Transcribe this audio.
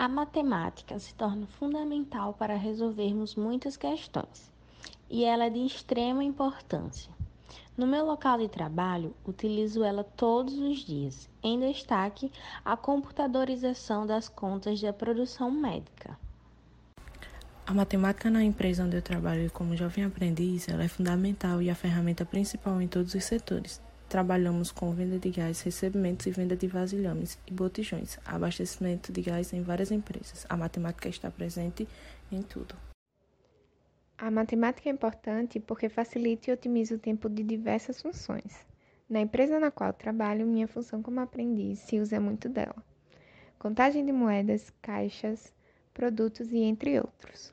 A matemática se torna fundamental para resolvermos muitas questões e ela é de extrema importância. No meu local de trabalho, utilizo ela todos os dias, em destaque a computadorização das contas da produção médica. A matemática na empresa onde eu trabalho como jovem aprendiz, ela é fundamental e a ferramenta principal em todos os setores. Trabalhamos com venda de gás, recebimentos e venda de vasilhames e botijões, abastecimento de gás em várias empresas. A matemática está presente em tudo. A matemática é importante porque facilita e otimiza o tempo de diversas funções. Na empresa na qual trabalho, minha função como aprendiz se usa muito dela. Contagem de moedas, caixas, produtos e entre outros.